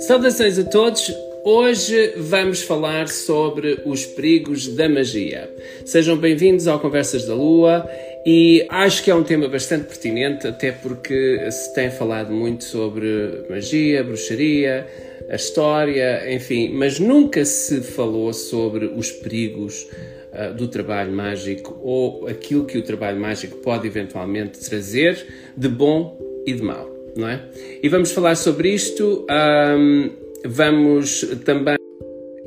Saudações a todos! Hoje vamos falar sobre os perigos da magia. Sejam bem-vindos ao Conversas da Lua e acho que é um tema bastante pertinente, até porque se tem falado muito sobre magia, bruxaria, a história, enfim, mas nunca se falou sobre os perigos uh, do trabalho mágico ou aquilo que o trabalho mágico pode eventualmente trazer de bom e de mau não é? E vamos falar sobre isto. Um, vamos também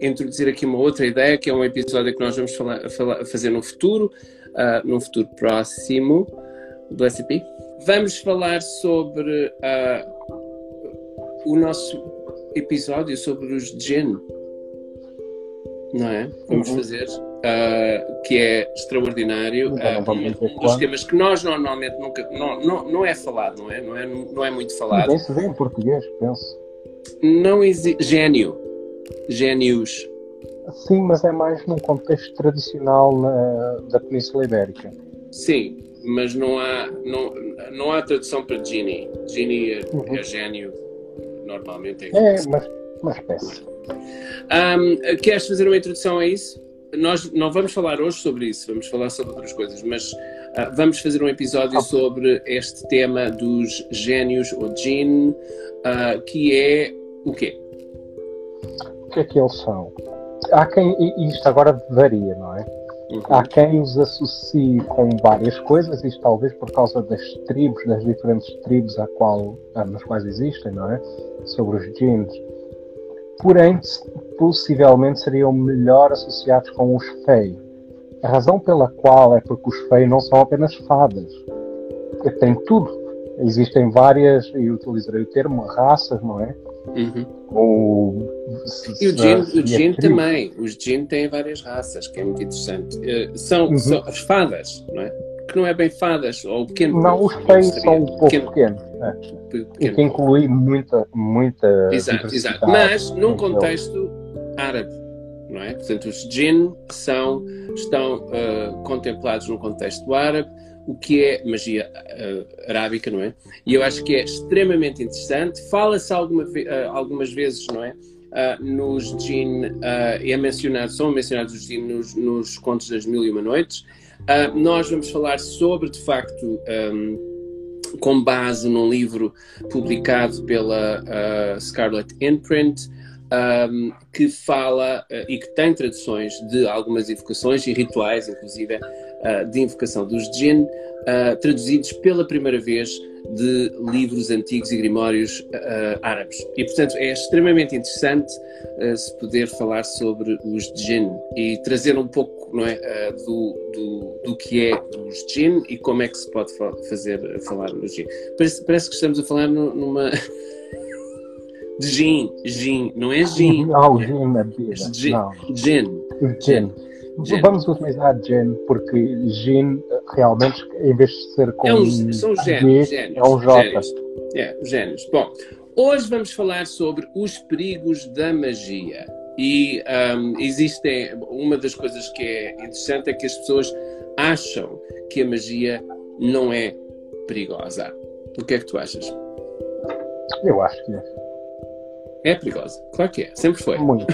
introduzir aqui uma outra ideia, que é um episódio que nós vamos falar, falar, fazer no futuro, uh, num futuro próximo do SCP. Vamos falar sobre uh, o nosso episódio sobre os Jinn, não é? Vamos uhum. fazer uh, que é extraordinário. Uh, um dos temas que nós normalmente nunca. Não, não, não é falado, não é? Não é, não é muito falado. Se vê em português, penso. Não existe. Gênio. Gênios. Sim, mas é mais num contexto tradicional na, da Península Ibérica. Sim, mas não há, não, não há tradução para Genie. Genie é, uhum. é gênio, normalmente é. É, mas, mas peça. Um, queres fazer uma introdução a isso? Nós não vamos falar hoje sobre isso, vamos falar sobre outras coisas, mas uh, vamos fazer um episódio sobre este tema dos gênios ou jinn, uh, que é o quê? O que é que eles são? Há quem, e isto agora varia, não é? Uhum. Há quem os associe com várias coisas, isto talvez por causa das tribos, das diferentes tribos a qual, nas quais existem, não é? Sobre os jinns porém possivelmente seriam melhor associados com os Fey. A razão pela qual é porque os Fey não são apenas fadas. Tem tudo. Existem várias, e utilizarei o termo, raças, não é? Uhum. Ou, e o Jin, o Jin também. Os Jin têm várias raças, que é muito interessante. Uh, são, uhum. são as fadas, não é? que não é bem fadas, ou pequeno. Não, os feios são um pouco pequeno. pequenos. É. Pequeno. E que inclui muita, muita. Exato, exato. Mas num contexto árabe, não é? Portanto, os jinn são, estão uh, contemplados num contexto árabe, o que é magia uh, arábica, não é? E eu acho que é extremamente interessante. Fala-se alguma, uh, algumas vezes, não é? Uh, nos jinn, é mencionado, são mencionados os jinn nos, nos contos das Mil e Uma Noites, nós vamos falar sobre, de facto, um, com base num livro publicado pela Scarlet Imprint, um, que fala uh, e que tem traduções de algumas invocações e rituais, inclusive, uh, de invocação dos Jinn, traduzidos pela primeira vez de livros antigos e grimórios uh, árabes. E, portanto, é extremamente interessante uh, se poder falar sobre os jinn e trazer um pouco não é, uh, do, do, do, que é os jinn e como é que se pode fa fazer falar nos jinn. Parece, parece, que estamos a falar numa. gin, gin, não é gin. Não, gin é bebida. Gin. Gin. Gin. Vamos utilizar Gen, porque Gin realmente, em vez de ser com. É um, são génios. É um J. É, génios. Bom, hoje vamos falar sobre os perigos da magia. E um, existem. Uma das coisas que é interessante é que as pessoas acham que a magia não é perigosa. O que é que tu achas? Eu acho que é. É perigosa, claro que é, sempre foi. Muito.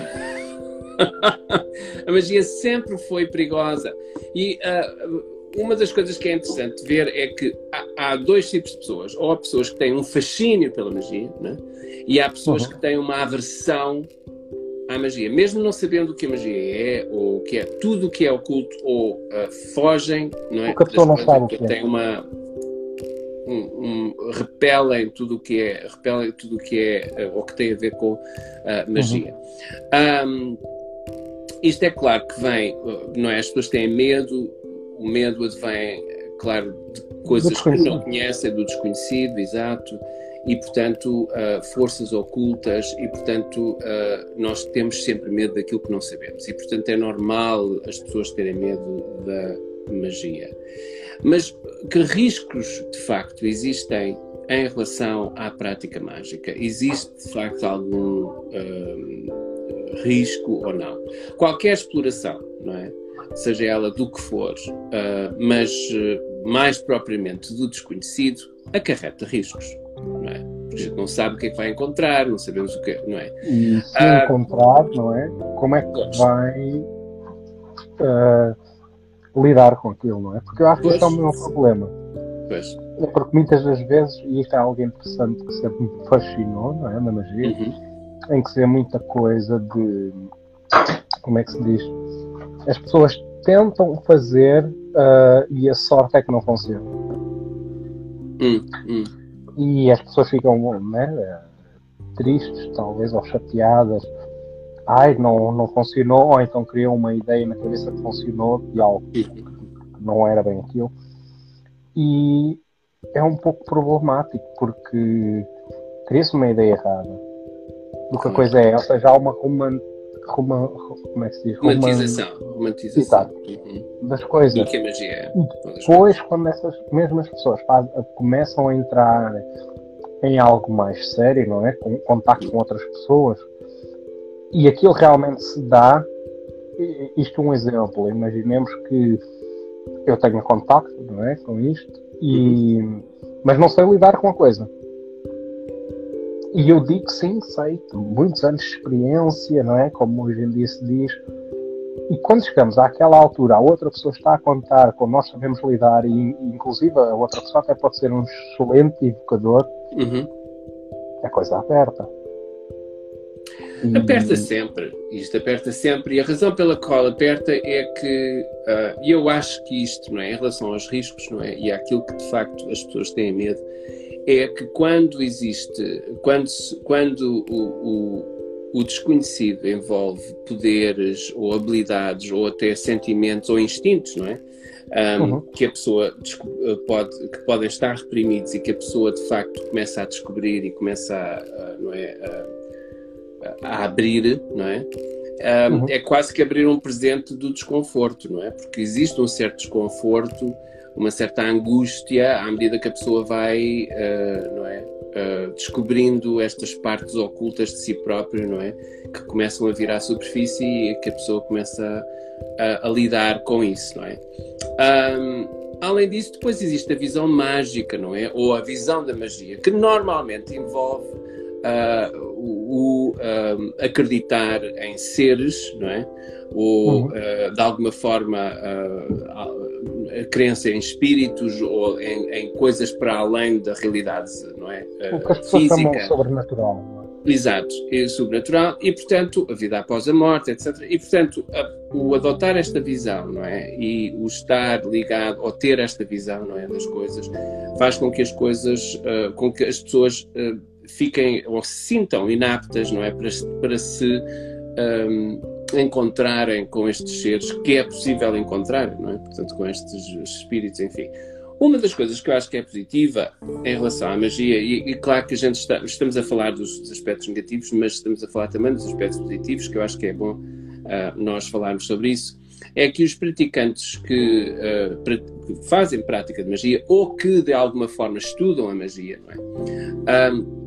a magia sempre foi perigosa. E uh, uma das coisas que é interessante ver é que há, há, dois tipos de pessoas. Ou há pessoas que têm um fascínio pela magia, né? e há pessoas uhum. que têm uma aversão à magia, mesmo não sabendo o que a magia é, ou o que é tudo o que é oculto, ou uh, fogem, não é? Porque a pessoa não sabe o que é. Tem uma um, um, repelem tudo o que é repelem tudo o que é uh, ou que tem a ver com uh, magia. Uhum. Um, isto é claro que vem, não é? As pessoas têm medo, o medo advém, claro, de coisas que não conhecem, do desconhecido, exato, e portanto, uh, forças ocultas, e portanto, uh, nós temos sempre medo daquilo que não sabemos, e portanto é normal as pessoas terem medo da magia. Mas que riscos de facto existem em relação à prática mágica? Existe de facto algum. Uh, risco ou não. Qualquer exploração, não é? Seja ela do que for, uh, mas uh, mais propriamente do desconhecido, acarreta riscos, não é? Porque a gente não sabe o que é que vai encontrar, não sabemos o que não é. E se ah, encontrar, não é? Como é que vai uh, lidar com aquilo, não é? Porque eu acho que esse é o meu problema. Pois. É porque muitas das vezes, e isto é algo interessante que sempre me fascinou, não é? Na magia, uhum. em que se vê muita coisa de. Como é que se diz? As pessoas tentam fazer uh, e a sorte é que não funciona. Hum, hum. E as pessoas ficam né, tristes, talvez, ou chateadas. Ai, não, não funcionou, ou então criam uma ideia na cabeça que funcionou de algo que não era bem aquilo. E é um pouco problemático, porque cria-se uma ideia errada do que a coisa é, ou seja, há uma, como é que se diz? Romantização. Romantização. Uhum. Das coisas. Do que a magia é. E depois, quando essas mesmas pessoas faz, começam a entrar em algo mais sério, não é? Com contacto com outras pessoas, e aquilo realmente se dá. Isto é um exemplo. Imaginemos que eu tenho contacto, não é? Com isto, e, uhum. mas não sei lidar com a coisa. E eu digo sim, sei, muitos anos de experiência, não é? Como hoje em dia se diz. E quando chegamos àquela altura, a outra pessoa está a contar como nós sabemos lidar, e, inclusive a outra pessoa até pode ser um excelente educador, uhum. a coisa aperta. E... Aperta sempre, isto aperta sempre, e a razão pela qual aperta é que, uh, e eu acho que isto, não é, em relação aos riscos, não é, e àquilo que de facto as pessoas têm medo, é que quando existe, quando, quando o, o, o, desconhecido envolve poderes ou habilidades ou até sentimentos ou instintos, não é? Um, uhum. Que a pessoa pode, que podem estar reprimidos e que a pessoa de facto começa a descobrir e começa a, não é, a, a abrir, não é? Um, uhum. É quase que abrir um presente do desconforto, não é? Porque existe um certo desconforto uma certa angústia à medida que a pessoa vai, uh, não é, uh, descobrindo estas partes ocultas de si próprio, não é, que começam a vir à superfície e que a pessoa começa a, a lidar com isso, não é. Um, além disso, depois existe a visão mágica, não é, ou a visão da magia, que normalmente envolve uh, o, acreditar em seres, não é, ou uhum. de alguma forma a crença em espíritos ou em, em, coisas para além da realidade, não é? O que as pessoas física. chamam sobrenatural. É? Exato, é sobrenatural e, portanto, a vida após a morte, etc. E, portanto, a, o adotar esta visão, não é? E o estar ligado, ou ter esta visão, não é? Das coisas, faz com que as coisas, uh, com que as pessoas uh, fiquem ou se sintam inaptas, não é? Para, para se. Um, encontrarem com estes seres que é possível encontrar, não é? Portanto, com estes espíritos, enfim. Uma das coisas que eu acho que é positiva em relação à magia, e, e claro que a gente está, estamos a falar dos, dos, aspectos negativos, mas estamos a falar também dos aspectos positivos, que eu acho que é bom uh, nós falarmos sobre isso, é que os praticantes que, uh, pra, que, fazem prática de magia ou que de alguma forma estudam a magia, não é? Um,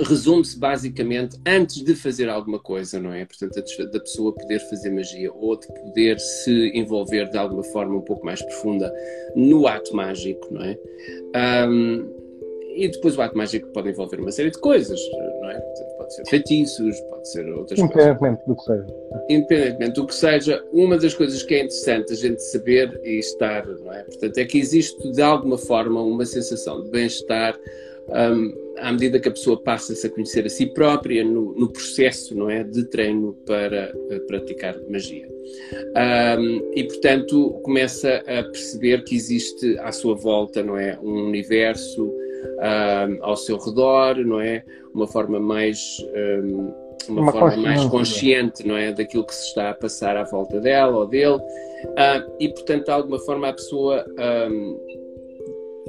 resume-se basicamente antes de fazer alguma coisa, não é? Portanto, da pessoa poder fazer magia ou de poder se envolver de alguma forma um pouco mais profunda no ato mágico, não é? Um, e depois o ato mágico pode envolver uma série de coisas, não é? Portanto, pode ser feitiços, pode ser outras Independentemente coisas. do que seja. Independentemente do que seja, uma das coisas que é interessante a gente saber e estar, não é? Portanto, é que existe de alguma forma uma sensação de bem-estar um, à medida que a pessoa passa-se a conhecer a si própria no, no processo não é, de treino para uh, praticar magia. Um, e, portanto, começa a perceber que existe à sua volta não é, um universo um, ao seu redor, não é? Uma forma mais... Um, uma, uma forma mais consciente não é daquilo que se está a passar à volta dela ou dele uh, e portanto de alguma forma a pessoa um,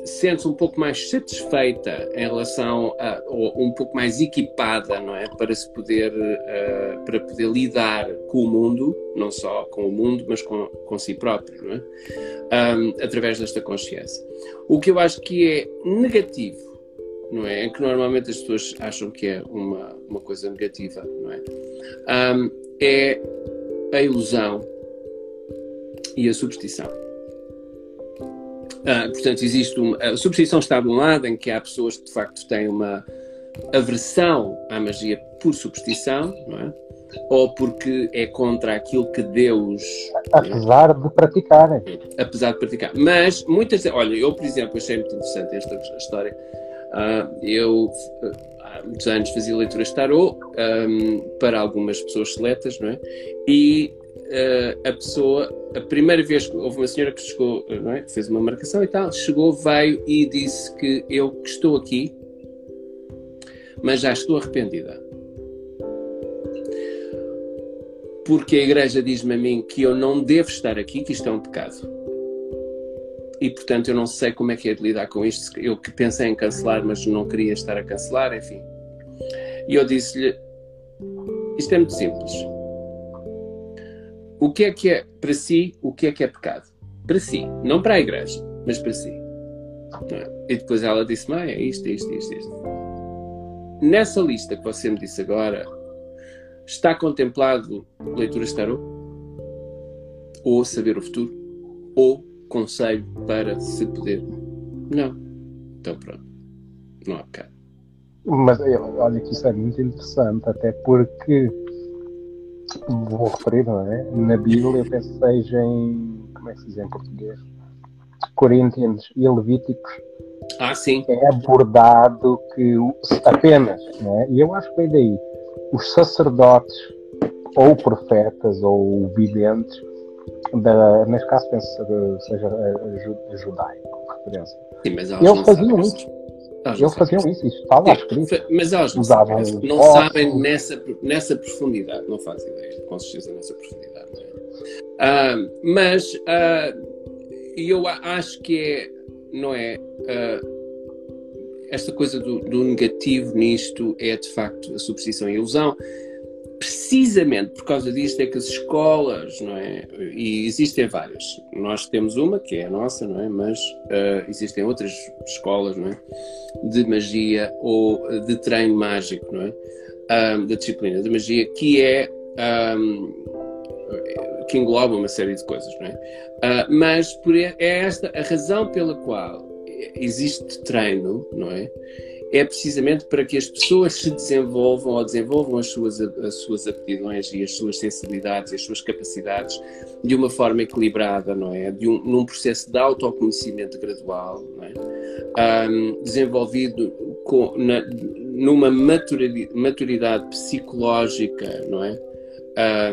sente-se um pouco mais satisfeita em relação a, ou um pouco mais equipada, não é, para se poder uh, para poder lidar com o mundo, não só com o mundo, mas com, com si próprio, não é, um, através desta consciência. O que eu acho que é negativo, não é, em que normalmente as pessoas acham que é uma uma coisa negativa, não é, um, é a ilusão e a superstição Uh, portanto, existe uma, a superstição está de um lado, em que há pessoas que de facto têm uma aversão à magia por superstição, não é? ou porque é contra aquilo que Deus. Apesar de praticarem. Apesar de praticar. Mas muitas. Olha, eu, por exemplo, achei muito interessante esta história. Uh, eu há muitos anos fazia leituras de tarot um, para algumas pessoas seletas, não é? E uh, a pessoa, a primeira vez que houve uma senhora que chegou, não é? fez uma marcação e tal, chegou, veio e disse que eu que estou aqui, mas já estou arrependida porque a igreja diz-me a mim que eu não devo estar aqui, que isto é um pecado. E portanto eu não sei como é que é de lidar com isto. Eu que pensei em cancelar, mas não queria estar a cancelar, enfim. E eu disse-lhe: Isto é muito simples. O que é que é para si, o que é que é pecado? Para si, não para a igreja, mas para si. É? E depois ela disse: Mãe, é isto, é isto, é isto, é isto. Nessa lista que você me disse agora, Está contemplado leituras de tarot? Ou saber o futuro? Ou conselho para se poder? Não. Então pronto. Não há pecado. Mas olha que isso é muito interessante, até porque vou referir, não é? Na Bíblia, eu penso que seja em. Como é que se diz em português? Coríntios e Levíticos. Ah, sim. É abordado que apenas, não é? E eu acho que vem daí os sacerdotes, ou profetas, ou videntes, da, neste caso penso que seja judaico, referência. Sim, mas eles faziam isso. Eles faziam isso, isso escrito. Mas elas não, Usavam sabem, não sabem nessa, nessa profundidade, não fazem ideia, com certeza, nessa profundidade. É? Uh, mas uh, eu acho que é, não é? Uh, esta coisa do, do, negativo nisto é de facto a superstição e a ilusão. Precisamente por causa disto é que as escolas, não é? E existem várias. Nós temos uma que é a nossa, não é? Mas uh, existem outras escolas, não é? De magia ou de treino mágico, não é? Um, da disciplina de magia, que é um, que engloba uma série de coisas, não é? Uh, mas por, é esta a razão pela qual existe treino, não é? É precisamente para que as pessoas se desenvolvam ou desenvolvam as suas, as suas aptidões e as suas sensibilidades e as suas capacidades de uma forma equilibrada, não é? De um, num processo de autoconhecimento gradual, é? Um, desenvolvido com, na, numa maturidade, maturidade, psicológica, não é?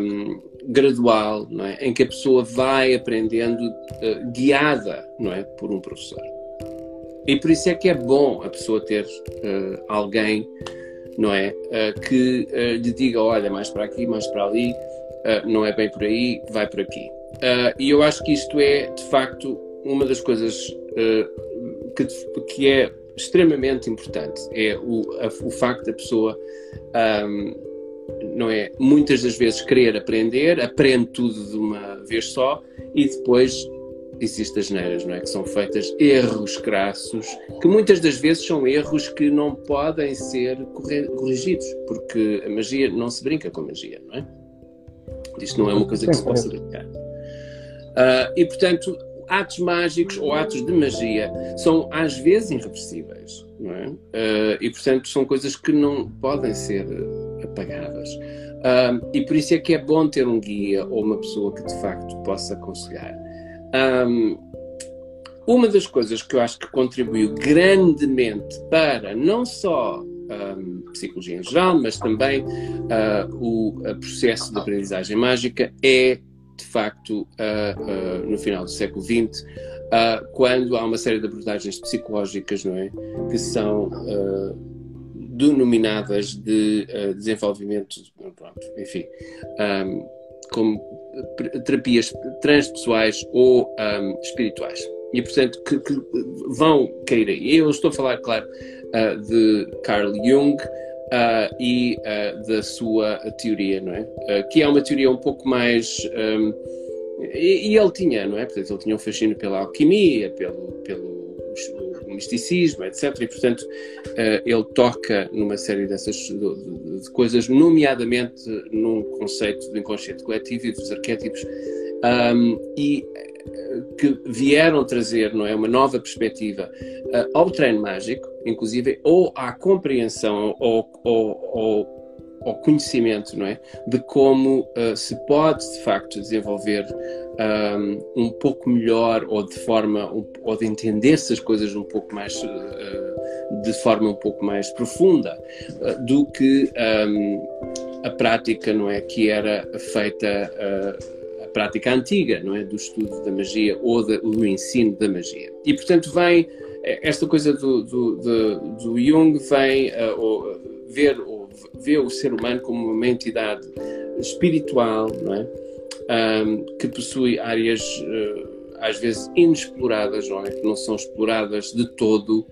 Um, gradual, não é? Em que a pessoa vai aprendendo uh, guiada, não é? Por um professor. E por isso é que é bom a pessoa ter uh, alguém, não é? Uh, que uh, lhe diga: olha, mais para aqui, mais para ali, não é bem por aí, vai por aqui. e eu acho que isto é, de facto, uma das coisas que, que é extremamente importante. É o, a, o facto da pessoa. Um, não é? Muitas das vezes querer aprender, aprende tudo de uma vez só e depois existem as neiras, não é? Que são feitas erros crassos, que muitas das vezes são erros que não podem ser corrigidos, porque a magia não se brinca com a magia, não é? Isto não é uma coisa que se possa brincar. Uh, e portanto, atos mágicos ou atos de magia são às vezes irreversíveis, não é? Uh, e portanto são coisas que não podem ser apagadas. Uh, e por isso é que é bom ter um guia ou uma pessoa que de facto possa aconselhar. Um, uma das coisas que eu acho que contribuiu grandemente para não só um, psicologia em geral, mas também uh, o processo de aprendizagem mágica é, de facto, uh, uh, no final do século XX, quando há uma série de abordagens psicológicas, não é, que são denominadas de desenvolvimento, pronto, enfim, um, como terapias transpessoais ou um, espirituais. E, portanto, que, que, vão cair aí. Eu estou a falar, claro, uh, de Carl Jung uh, e uh, da sua teoria, não é? que é uma teoria um pouco mais. Um, e, e, ele tinha, não é? Portanto, ele tinha um fascínio pela alquimia, pelo, pelo misticismo, etc. E, portanto, ele toca numa série dessas de, coisas, nomeadamente num conceito do inconsciente coletivo e dos arquétipos. Um, e que vieram trazer não é, uma nova perspectiva uh, ao treino mágico, inclusive, ou à compreensão ou, ou, ou ao conhecimento não é, de como uh, se pode de facto desenvolver um, um, pouco melhor ou de forma um, ou de entender-se as coisas um pouco mais uh, de forma um pouco mais profunda uh, do que um, a prática não é? Que era feita a prática antiga não é? Do estudo da magia ou de, do ensino da magia. E portanto vem esta coisa do, do, do, do Jung vem ver vê o ser humano como uma entidade espiritual não é um, que possui áreas uh, às vezes inexploradas não é que não são exploradas de todo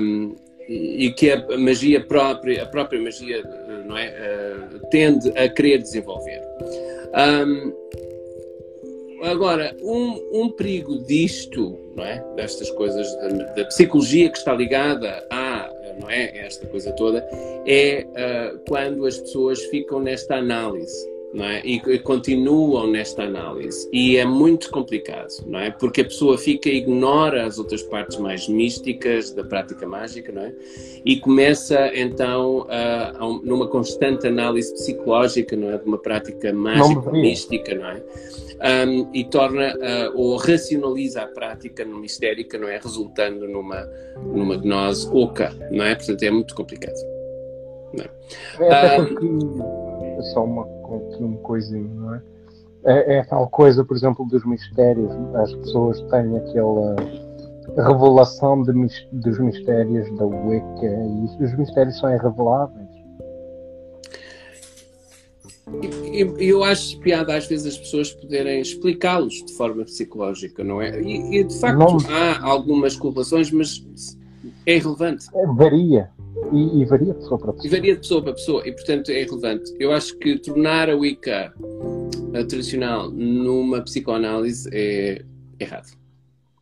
um, e que a magia própria a própria magia não é uh, tende a querer desenvolver um, Agora, um, um perigo disto, não é? Destas coisas da, da psicologia que está ligada à, não é? Esta coisa toda, é uh, quando as pessoas ficam nesta análise. Não é? e, e, continuam nesta análise e é muito complicado não é porque a pessoa fica ignora as outras partes mais místicas da prática mágica não é e começa então uh, numa constante análise psicológica não é de uma prática mágica mística não é um, e torna uh, ou racionaliza a prática mistérica, não é? Resultando numa, numa gnose oca, não é? Portanto, é muito complicado. Não é? É um, só uma, uma coisinha, não é? é? É tal coisa, por exemplo, dos mistérios. As pessoas têm aquela revelação de, dos mistérios da Wicca e os mistérios são irreveláveis. eu, eu acho piada às vezes as pessoas poderem explicá-los de forma psicológica, não é? E, e de facto não... há algumas correlações, mas é irrelevante. É, varia. E, e, varia de pessoa para pessoa. E varia de pessoa para pessoa, e portanto é irrelevante. Eu acho que tornar a Wicca a tradicional numa psicoanálise é errado.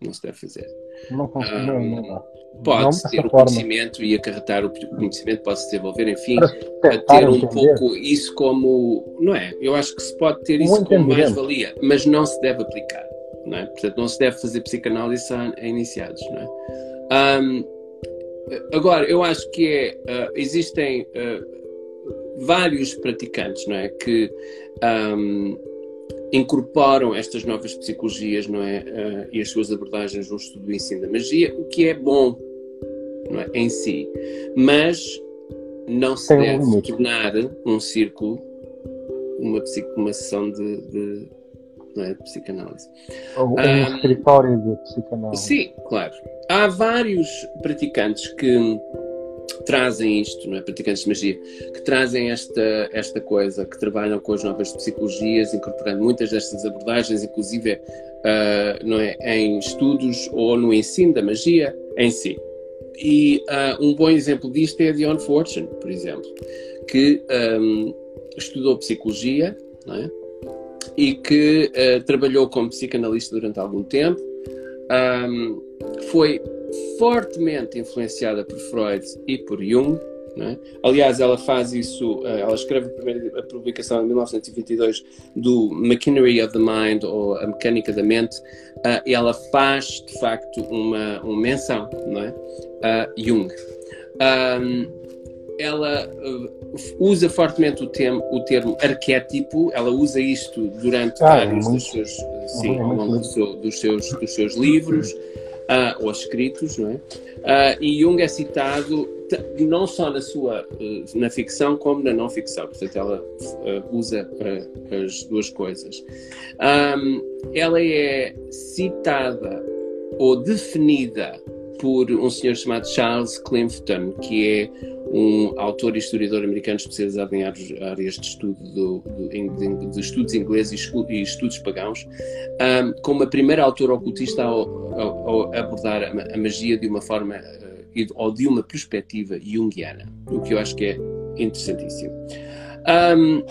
Não se deve fazer. Não consigo, um, não, não pode ter o conhecimento e acarretar o conhecimento, pode se desenvolver, enfim, a ter um pouco isso como, não é? Eu acho que se pode ter isso como mais-valia, mas não se deve aplicar, não é? Portanto, não se deve fazer psicanálise a, a iniciados, não é? Um, agora, eu acho que é, uh, existem uh, vários praticantes, não é? Que um, incorporam estas novas psicologias não é, uh, e as suas abordagens no estudo do ensino da magia, o que é bom não é, em si, mas não se Tem deve um tornar um círculo uma, uma sessão de, de, é, de psicanálise. Ou um, um escritório de psicanálise. Sim, claro. Há vários praticantes que trazem isto, não é? praticantes de magia, que trazem esta, esta coisa, que trabalham com as novas psicologias, incorporando muitas destas abordagens, inclusive uh, não é? em estudos ou no ensino da magia em si. E uh, um bom exemplo disto é a Dion Fortune, por exemplo, que um, estudou psicologia não é? E que uh, trabalhou como psicanalista durante algum tempo. Um, foi fortemente influenciada por Freud e por Jung. É? Aliás, ela faz isso, eh, ela escreve a primeira publicação em 1922 do Machinery of the Mind, ou A Mecânica da Mente, uh, e ela faz, de facto, uma, uma menção não é? a Jung. Um, ela uh, usa fortemente o, termo, o termo arquétipo, ela usa isto durante ah, vários dos seus, sim, ao longo do seu, dos, seus, dos seus livros uh, ou escritos, não é? Uh, e Jung é citado não só na sua uh, na ficção como na não ficção, portanto ela uh, usa as duas coisas. Um, ela é citada ou definida por um senhor chamado Charles Clifton, que é um autor e historiador americano especializado em áreas de estudo do, do, de, de, estudos ingleses e estudos pagãos, um, como a primeira autora ocultista a, abordar a, a, magia de uma forma uh, ou de uma perspectiva junguiana, o que eu acho que é interessantíssimo. Um,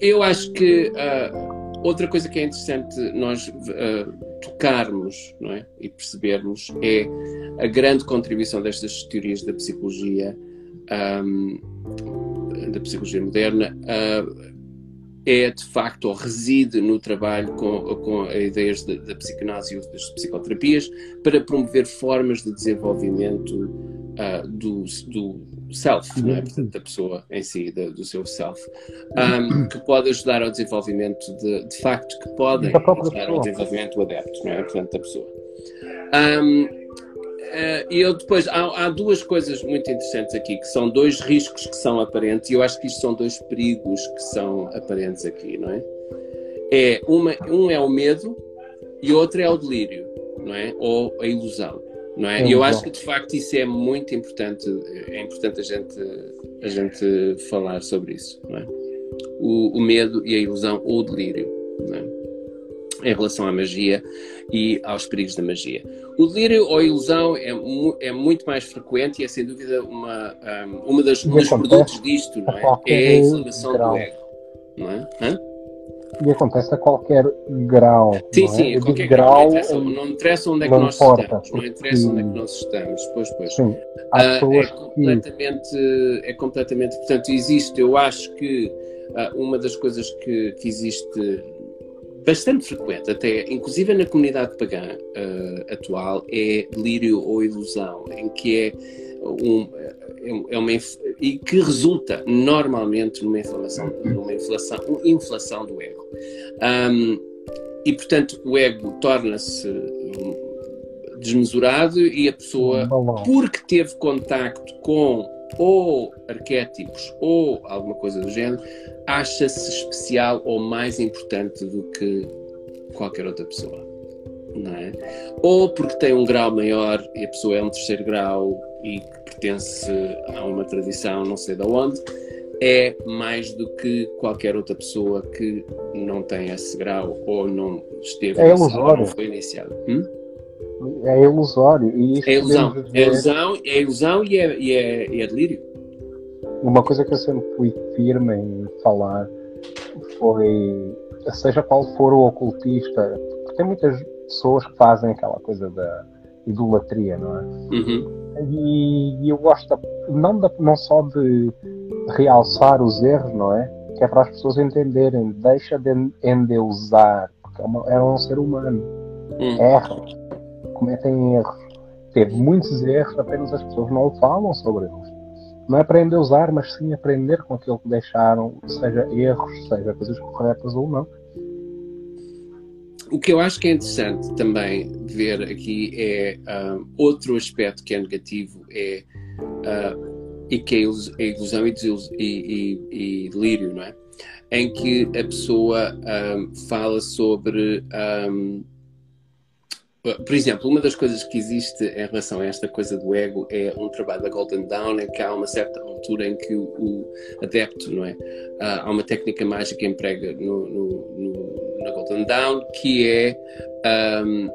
eu acho que uh, outra coisa que é interessante nós uh, tocarmos é? e percebermos é a grande contribuição destas teorias da psicologia um, da psicologia moderna uh, é de facto ou reside no trabalho com, com ideias da psicanálise e das psicoterapias para promover formas de desenvolvimento uh, do, do self, é? Portanto, da pessoa em si, da, do seu self, um, que pode ajudar ao desenvolvimento de, de facto, que podem ajudar ao desenvolvimento do adepto, não é? Portanto, da pessoa. Um, e eu depois há, há, duas coisas muito interessantes aqui que são dois riscos que são aparentes e eu acho que isto são dois perigos que são aparentes aqui, não é? É uma, um é o medo e outro é o delírio, não é? Ou a ilusão, não é? E eu acho que de facto isso é muito importante, é importante a gente a gente falar sobre isso, não é? O, o medo e a ilusão ou o delírio, não é? em relação à magia e aos perigos da magia. O delírio ou a ilusão é, mu é muito mais frequente e é sem dúvida uma, um, uma das, um dos produtos disto, não é? É a inflamação do ego, não é? Hã? E acontece a qualquer grau. Sim, sim, a qualquer grau. Não interessa, não interessa onde é que nós importa, estamos. Não interessa onde é que nós estamos. Pois, pois. Sim, uh, é, completamente, que... é completamente. Portanto, existe, eu acho que uh, uma das coisas que, que existe bastante frequente, até inclusive na comunidade pagã uh, atual, é delírio ou ilusão, em que é um, é, é uma e que resulta normalmente numa inflamação, numa inflação, uma inflação do ego. Um, e portanto o ego torna-se desmesurado e a pessoa, porque teve contacto com ou arquétipos ou alguma coisa do género, acha-se especial ou mais importante do que qualquer outra pessoa. Não é? Ou porque tem um grau maior e a pessoa é um terceiro grau e pertence a uma tradição não sei de onde, é mais do que qualquer outra pessoa que não tem esse grau ou não esteve é ilusório. não foi iniciado. Hum? É ilusório. E é ilusão. É ilusão, é ilusão e é, e, é, e é delírio. Uma coisa que eu sempre fui firme em falar foi, seja qual for o ocultista, porque tem muitas pessoas que fazem aquela coisa da idolatria, não é? Uhum. E, e, eu gosto não, de, não só de realçar os erros, não é? Que é para as pessoas entenderem, deixa de endeusar, porque é, uma, é um ser humano, uhum. erra, cometem erros. Teve muitos erros, apenas as pessoas não falam sobre eles. Não é a usar, mas sim aprender com aquilo que deixaram, seja erros, seja coisas corretas ou não. O que eu acho que é interessante também ver aqui é uh, outro aspecto que é negativo é uh, e que é ilusão e, e, e, delírio, não é? Em que a pessoa um, fala sobre um, por exemplo, uma das coisas que existe em relação a esta coisa do ego é um trabalho da Golden Dawn em que há uma certa altura em que o, o adepto, não é? Uh, há uma técnica mágica que emprega no, no, no, na Golden Dawn que é um,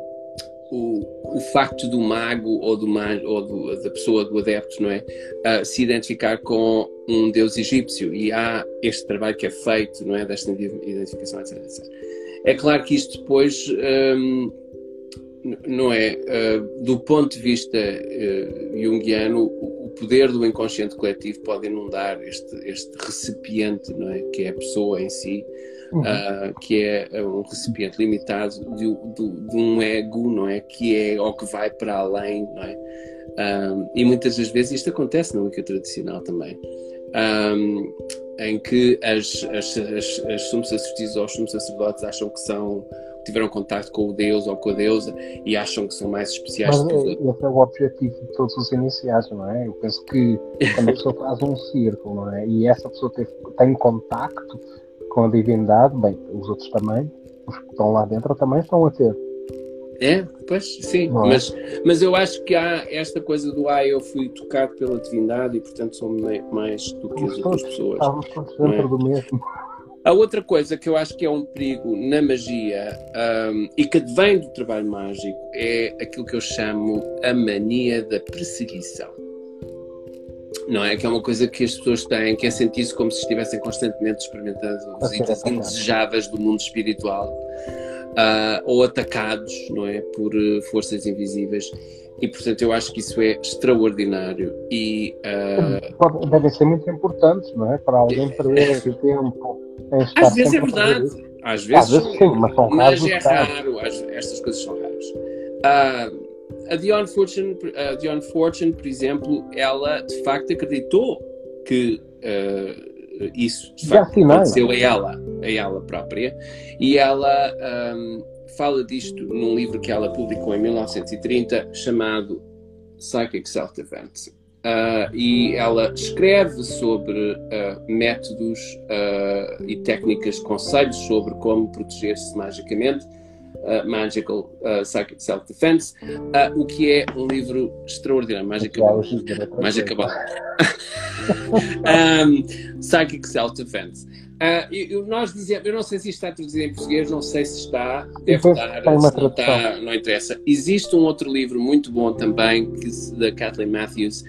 o, o facto do mago ou, do, ou do, da pessoa, do adepto, não é? Uh, se identificar com um deus egípcio e há este trabalho que é feito, não é? Desta identificação, etc. etc. É claro que isto depois. Um, não é? Uh, do ponto de vista uh, junguiano, o poder do inconsciente coletivo pode inundar este, este recipiente, não é? Que é a pessoa em si, uhum. uh, que é um recipiente limitado de, de, de, um ego, não é? Que é ou que vai para além, não é? e muitas das vezes isto acontece na Wicca tradicional também. Um, em que as, as, as, as sumos sacerdotes ou os sumos sacerdotes acham que são tiveram contato com o Deus ou com a deusa e acham que são mais especiais. Mas é, esse é o objetivo de todos os iniciados, não é? Eu penso que quando a pessoa faz um círculo, não é? E essa pessoa tem, tem contacto com a divindade, bem, os outros também, os que estão lá dentro também estão a ter. É, pois sim, é? mas, mas eu acho que há esta coisa do ah, eu fui tocado pela divindade e portanto sou mais do que as outras pessoas. Estamos todos dentro é? do mesmo. A outra coisa que eu acho que é um perigo na magia um, e que vem do trabalho mágico é aquilo que eu chamo a mania da perseguição. Não é? Que é uma coisa que as pessoas têm, que é sentir-se como se estivessem constantemente experimentando visitas indesejáveis do mundo espiritual uh, ou atacados, não é? Por uh, forças invisíveis. E portanto eu acho que isso é extraordinário e uh... deve ser muito importante, não é? Para alguém perder esse tempo Às vezes é verdade. Às vezes, Às vezes sim, mas, são mas é raro. Estas coisas são raras. Uh, a Dion Fortune, a Dion Fortune, por exemplo, ela de facto acreditou que uh, isso de facto aconteceu a ela, a ela própria, e ela um, fala disto num livro que ela publicou em 1930 chamado Psychic Self-Defense. Uh, e ela escreve sobre uh, métodos uh, e técnicas, conselhos sobre como proteger-se magicamente, Magical Psychic Self-Defense, o que é um livro extraordinário, Mágica Mágica um, Psychic Self-Defense. Uh, nós dizemos, eu não sei se está traduzido em português, não sei se está, deve estar, se não está, não interessa. Existe um outro livro muito bom também, que, da Kathleen Matthews,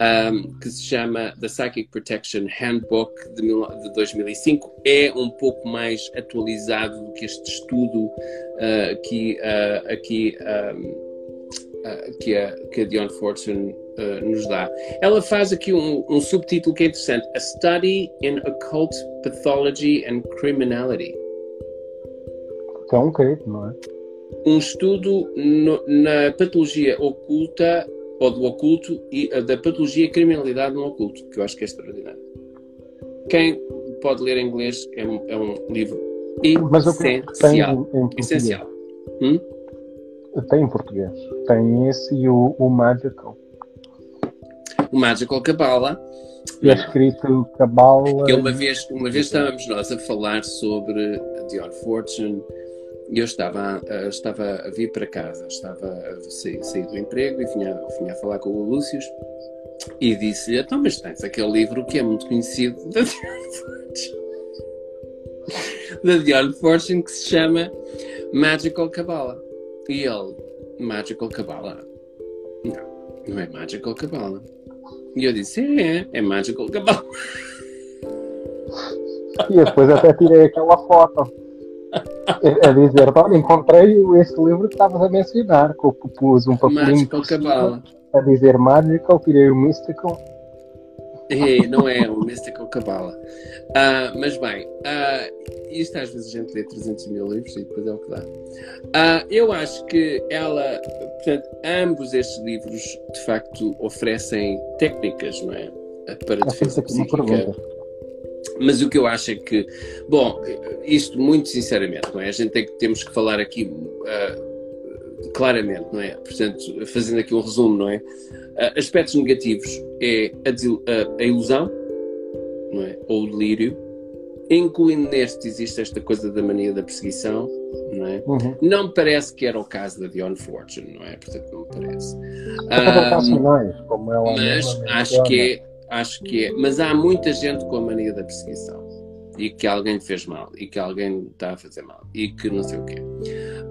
um, que se chama The Psychic Protection Handbook de, de 2005. É um pouco mais atualizado do que este estudo uh, que uh, aqui um, uh, que, a, que a Dion Fortune nos dá. Ela faz aqui um, um subtítulo que é interessante: A Study in Occult Pathology and Criminality. Tão querido, não é? Um estudo no, na patologia oculta ou do oculto e da patologia e criminalidade no oculto, que eu acho que é extraordinário. Quem pode ler em inglês é um, é um livro essencial. essencial. Hum? Tem em português. Tem esse e o, o Magical. O Magical Cabala. É escrito Cabala. Que uma vez, uma vez estávamos nós a falar sobre Dion Fortune eu estava, estava a vir para casa, estava a sair, sair do emprego e vinha, vinha a falar com o Lúcio e disse-lhe: Então, mas tens aquele livro que é muito conhecido da Dion Fortune, da Fortune que se chama Magical Kabbalah. E ele: Magical Kabbalah? Não, não é Magical Kabbalah. E eu disse: É, é Magical Kabbalah. E depois até tirei aquela foto a dizer, olha, encontrei esse livro que estavas a mencionar, que eu pus um papelinho a dizer Magical, tirei o Mystical. É, não é o Mystical Cabala. Uh, mas bem, uh, isto às vezes a gente lê 300 mil livros e depois é o que dá. Uh, eu acho que ela, portanto, ambos estes livros de facto oferecem técnicas, não é? Para defesa psíquica mas o que eu acho é que, bom, isto muito sinceramente, não é? A gente tem, temos que falar aqui uh, claramente, não é? Portanto, fazendo aqui um resumo, não é? Uh, aspectos negativos é a, a, ilusão, não é? Ou o delírio. Incluindo neste, existe esta coisa da mania da perseguição, não é? Uhum. Não me parece que era o caso da Dion Fortune, não é? Portanto, não me parece. Um, como ela mas acho que é acho que é. Mas há muita gente com a mania da perseguição e que alguém fez mal e que alguém está a fazer mal e que não sei o quê.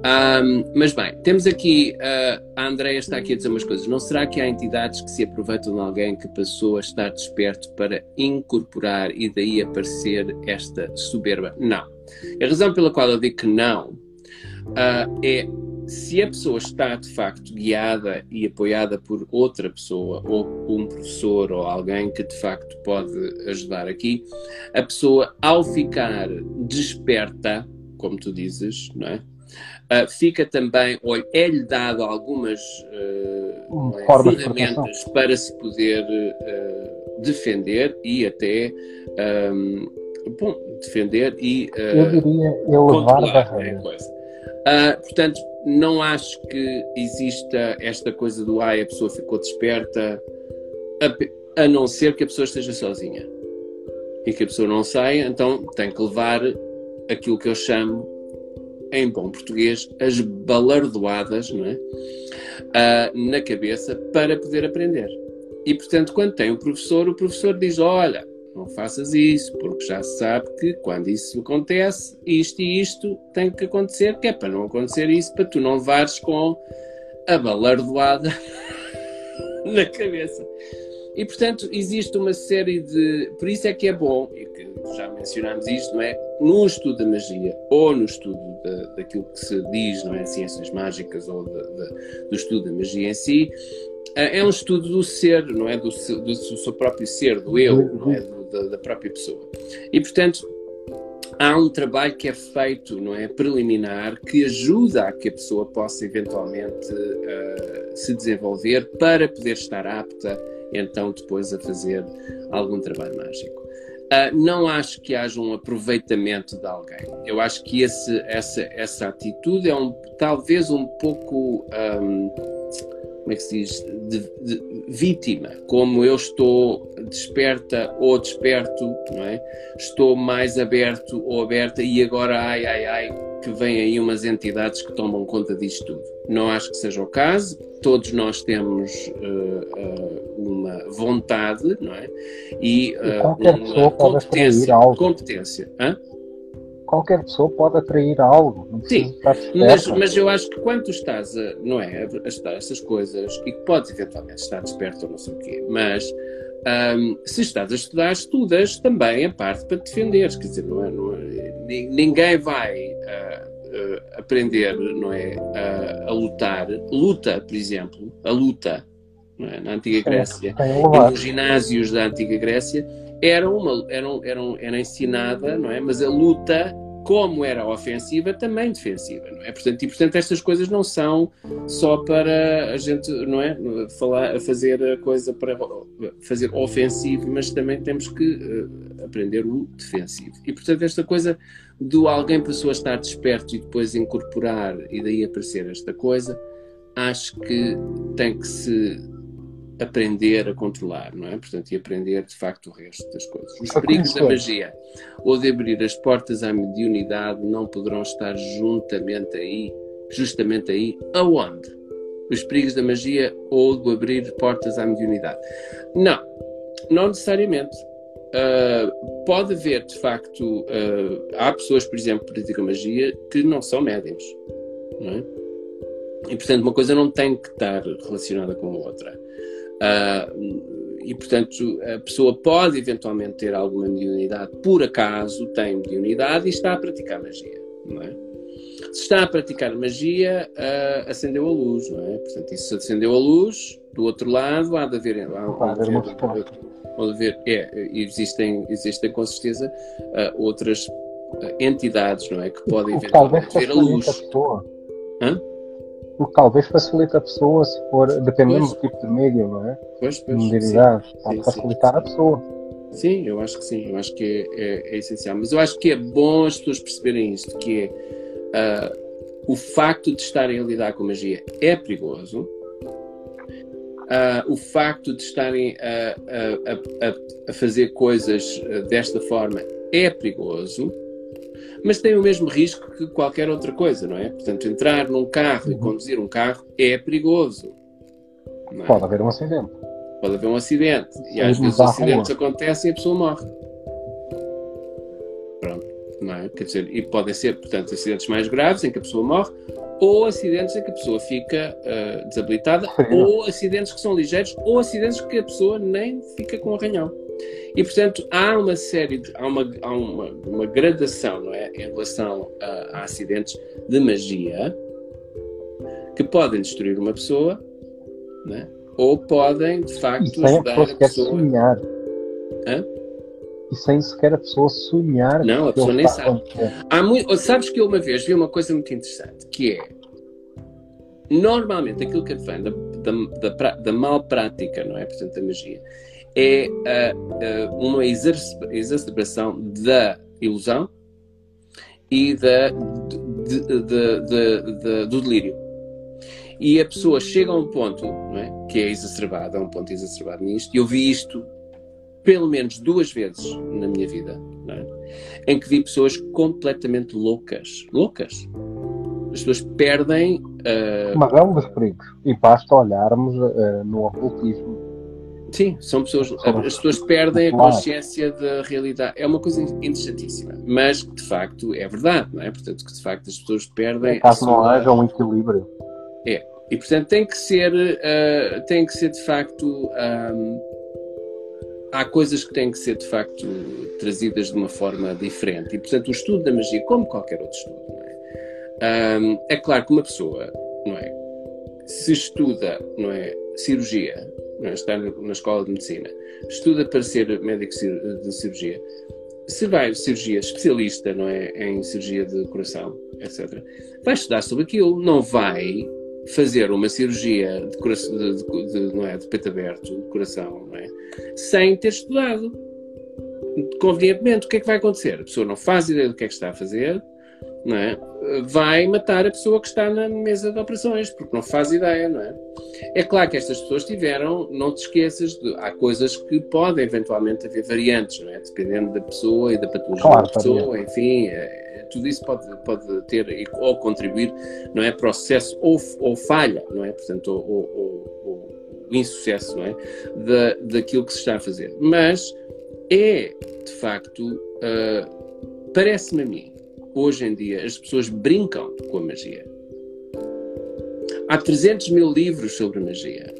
Um, mas bem, temos aqui uh, a Andrea está aqui a dizer umas coisas. Não será que há entidades que se aproveitam de alguém que passou a estar desperto para incorporar e daí aparecer esta soberba? Não. A razão pela qual eu digo que não uh, é se a pessoa está de facto guiada e apoiada por outra pessoa, ou um professor, ou alguém que de facto pode ajudar aqui, a pessoa, ao ficar desperta, como tu dizes, não é? Uh, fica também, ou é-lhe dado algumas uh, é, ferramentas para se poder uh, defender e até um, bom, defender e eu diria elevar barreiras. Uh, portanto, não acho que exista esta coisa do ai, a pessoa ficou desperta, a, a, não ser que a pessoa esteja sozinha e que a pessoa não saia, então tem que levar aquilo que eu chamo, em bom português, as balardoadas não é? Uh, na cabeça para poder aprender. E portanto, quando tem o professor, o professor diz: Olha, não faças isso, porque já se sabe que quando isso acontece, isto e isto tem que acontecer, que é para não acontecer isso, para tu não levares com a balardoada na cabeça. E portanto, existe uma série de. Por isso é que é bom, e que já mencionámos isto, não é? No estudo da magia, ou no estudo da, daquilo que se diz, não é? Ciências mágicas, ou de, de, do estudo da magia em si, é, é um estudo do ser, não é? Do, do, do seu próprio ser, do eu, não é? Do, da, da própria pessoa. E, portanto, há um trabalho que é feito, não é, preliminar, que ajuda a que a pessoa possa eventualmente uh, se desenvolver para poder estar apta, então depois a fazer algum trabalho mágico. Uh, não acho que haja um aproveitamento de alguém. Eu acho que esse, essa, essa atitude é um, talvez um pouco. Um, como é que se diz? De, de, vítima. Como eu estou desperta ou desperto, não é? Estou mais aberto ou aberta e agora, ai, ai, ai, que vêm aí umas entidades que tomam conta disto tudo. Não acho que seja o caso. Todos nós temos uh, uh, uma vontade, não é? E, uh, e uma competência. competência. Hã? Qualquer pessoa pode atrair algo. Sim, mas, mas eu acho que quando tu estás a, não é, a estudar essas coisas e que podes eventualmente estar desperto ou não sei o quê, mas um, se estás a estudar, estudas também a parte para te defenderes, quer dizer, não é, não é ninguém vai uh, uh, aprender, não é, uh, a lutar, luta, por exemplo, a luta, é? na antiga Grécia, e nos ginásios da antiga Grécia, era, uma, era, era, era ensinada, não é? Mas a luta, como era ofensiva, também defensiva, não é? Portanto, e portanto estas coisas não são só para a gente, não é? Falar, fazer a coisa para fazer ofensivo, mas também temos que uh, aprender o defensivo. E portanto esta coisa do alguém pessoa estar desperto e depois incorporar e daí aparecer esta coisa, acho que tem que se aprender a controlar, não é? Portanto, e aprender de facto o resto das coisas. Os perigos da magia ou de abrir as portas à mediunidade não poderão estar juntamente aí, justamente aí, aonde? Os perigos da magia ou de abrir portas à mediunidade? Não, não necessariamente. Uh, pode haver, de facto, uh, há pessoas, por exemplo, que praticam magia que não são médiums, não é? E, portanto, uma coisa não tem que estar relacionada com a outra. Uh, e, portanto, a pessoa pode eventualmente ter alguma mediunidade, por acaso tem mediunidade e está a praticar magia, não é? Se está a praticar magia, uh, acendeu a luz, não é? Portanto, isso acendeu a luz, do outro lado há de haver. Há, há de haver, há de haver é, existem, existem com certeza uh, outras entidades, não é? Que podem eventualmente ver a luz. A Hã? O que talvez facilite a pessoa, se for, dependendo pois. do tipo de médium, não é? Pois, pois. Modalidade, pode sim, facilitar sim. a pessoa. Sim, eu acho que sim, eu acho que é, é, é, essencial. Mas eu acho que é bom as pessoas perceberem isto, que é uh, o facto de estarem a lidar com magia é perigoso. Uh, o facto de estarem a, a, a, a fazer coisas desta forma é perigoso mas tem o mesmo risco que qualquer outra coisa, não é? Portanto, entrar num carro e uhum. conduzir um carro é perigoso. É? Pode haver um acidente. Pode haver um acidente. E às vezes os acidentes acontecem e a pessoa morre. Pronto. Não é? Quer dizer, e podem ser, portanto, acidentes mais graves em que a pessoa morre, ou acidentes em que a pessoa fica uh, desabilitada, ou acidentes que são ligeiros, ou acidentes que a pessoa nem fica com arranhão. E, portanto, há uma série, de, há, uma, há uma, uma gradação não é, em relação a, a, acidentes de magia que podem destruir uma pessoa é? ou podem, de facto, e ajudar a pessoa. A pessoa... Sonhar. Hã? E sem sequer a pessoa sonhar. Não, a pessoa nem sabe. Há muito, sabes que eu uma vez vi uma coisa muito interessante, que é normalmente aquilo que advém da, da, da, da mal prática, não é? Portanto, da magia, é uh, uh, uma exacerbação da ilusão e da, de, de, de, do delírio. E a pessoa chega a um ponto é, que é exacerbado, a um ponto exacerbado nisto, e eu vi isto pelo menos duas vezes na minha vida, é, em que vi pessoas completamente loucas. Loucas. As pessoas perdem. Uh... Mas é um dos perigos. E basta olharmos uh, no ocultismo Sim, são pessoas. As pessoas perdem a consciência da realidade. É uma coisa interessantíssima. Mas que de facto é verdade, não é? Portanto, que de facto as pessoas perdem. Caso sua... não haja um equilíbrio. É. E portanto tem que ser, uh, tem que ser de facto. Um, há coisas que têm que ser de facto trazidas de uma forma diferente. E portanto o estudo da magia, como qualquer outro estudo, não é? Um, é claro que uma pessoa, não é? Se estuda, não é? Cirurgia, é? Está na escola de medicina, estuda para ser médico de cirurgia, se vai cirurgia especialista, não é, em cirurgia de coração, etc. Vai estudar sobre aquilo, não vai fazer uma cirurgia de, coração, de, de, de, não é, de peito aberto, de coração, não é, sem ter estudado. Convenientemente, o que é que vai acontecer? A pessoa não faz ideia do que é que está a fazer, não é? Vai matar a pessoa que está na mesa de operações, porque não faz ideia, não é? É claro que estas pessoas tiveram, não te esqueças, de, há coisas que podem eventualmente haver variantes, não é? Dependendo da pessoa e da patologia claro, da pessoa, enfim, é, tudo isso pode, pode ter ou contribuir, não é? Processo ou, ou falha, não é? Portanto, ou, ou, ou, ou insucesso, não é? Da, daquilo que se está a fazer. Mas é, de facto, uh, parece-me a mim, hoje em dia as pessoas brincam com a magia. Há 300 mil livros sobre magia.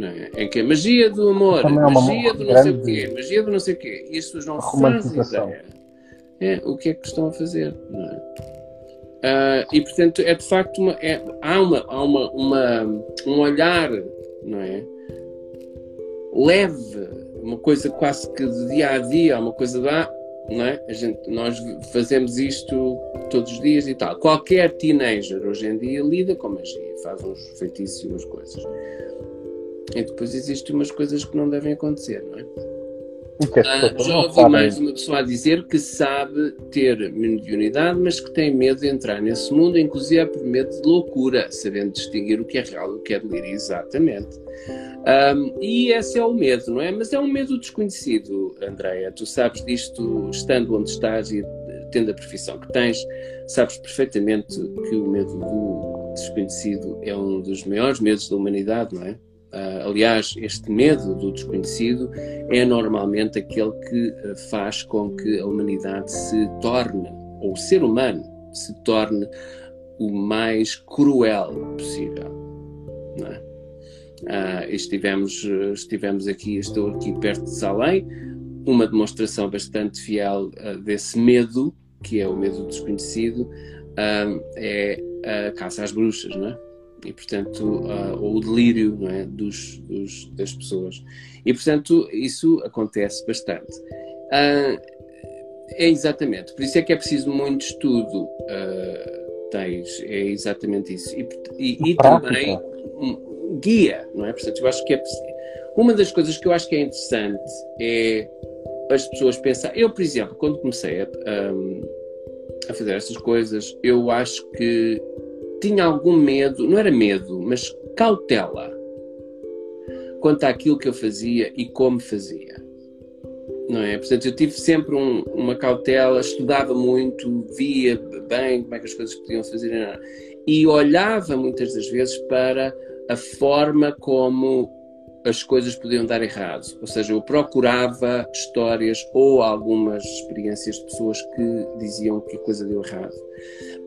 É? Em que a magia do amor, é magia do não sei o quê, magia do não sei o quê, e as pessoas não fazem ideia é, o que é que estão a fazer. Não é? Uh, e portanto é de facto uma, é, há, uma, há uma, uma, um olhar não é? leve, uma coisa quase que de dia a dia, uma coisa da não é? A gente, nós fazemos isto todos os dias e tal. Qualquer teenager hoje em dia lida com magia, faz uns feitiços e umas coisas. E depois existem umas coisas que não devem acontecer, não é? Ah, já ouvi mais uma pessoa a dizer que sabe ter mediunidade, mas que tem medo de entrar nesse mundo, inclusive por medo de loucura, sabendo distinguir o que é real e o que é delírio, exatamente. Um, e esse é o medo, não é? Mas é um medo desconhecido, Andréia. Tu sabes disto estando onde estás e tendo a profissão que tens, sabes perfeitamente que o medo do desconhecido é um dos maiores medos da humanidade, não é? Uh, aliás, este medo do desconhecido é normalmente aquele que uh, faz com que a humanidade se torne, ou o ser humano se torne o mais cruel possível. Uh, estivemos, estivemos aqui, estou aqui perto de Salem, uma demonstração bastante fiel uh, desse medo, que é o medo do desconhecido, uh, é a caça às bruxas, não é? E, portanto, ou o delírio não é? dos, dos, das pessoas. E, portanto, isso acontece bastante. é exatamente, por isso é que é preciso muito estudo, tens, é exatamente isso. E, e, e também guia, não é? Portanto, eu acho que é uma das coisas que eu acho que é interessante é as pessoas pensar. Eu, por exemplo, quando comecei a, a, a fazer estas coisas, eu acho que tinha algum medo, não era medo, mas cautela quanto àquilo que eu fazia e como fazia. Não é? Portanto, eu tive sempre um, uma cautela, estudava muito, via bem como é que as coisas podiam fazer e olhava muitas das vezes para a forma como as coisas podiam dar errado. Ou seja, eu procurava histórias ou algumas experiências de pessoas que diziam que a coisa deu errado,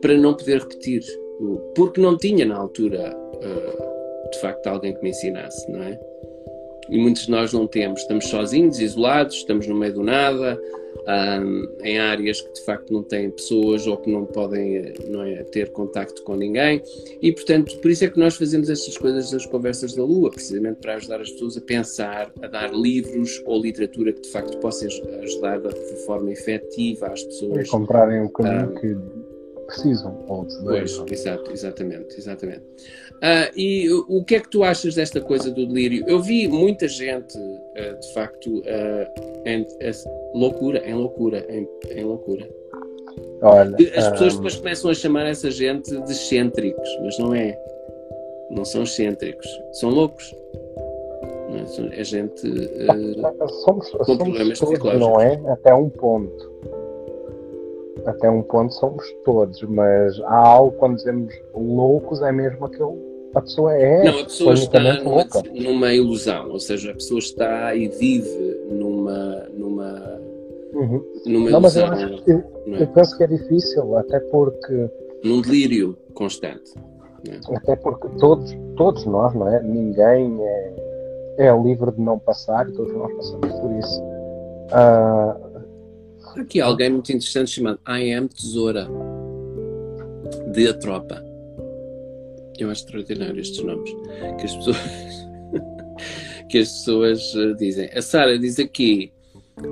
para não poder repetir, porque não tinha na altura, uh, de facto, alguém que me ensinasse, não é? E muitos de nós não temos, estamos sozinhos, isolados, estamos no meio do nada, um, em áreas que de facto não têm pessoas ou que não podem não é, ter contacto com ninguém. E portanto por isso é que nós fazemos estas coisas das conversas da Lua precisamente para ajudar as pessoas a pensar a dar livros ou literatura que de facto possa ajudar de forma efetiva às pessoas. E comprarem o caminho um, que precisam ou Pois, exato, exatamente, exatamente. Uh, e o, que é que tu achas desta coisa do delírio? Eu vi muita gente, uh, de facto, uh, em, loucura, em loucura, em, em loucura. Olha, As pessoas depois começam a chamar essa gente de excêntricos, mas não é. Não são excêntricos, são loucos. Não é? é gente somos, com somos problemas todos, não é? Até um ponto até um ponto somos todos, mas há algo quando dizemos loucos é mesmo aquele a pessoa é não a pessoa está numa, numa, ilusão ou seja a pessoa está e vive numa numa uhum. numa não, ilusão mas eu, acho, eu, é? eu, penso que é difícil até porque num delírio constante é? até porque todos todos nós não é ninguém é, é livre de não passar e todos nós passamos por isso uh, aqui alguém muito interessante chamado I Am Tesoura de A Tropa. Eu acho extraordinário estes nomes que as pessoas, que as pessoas eh, dizem. A Sara diz aqui: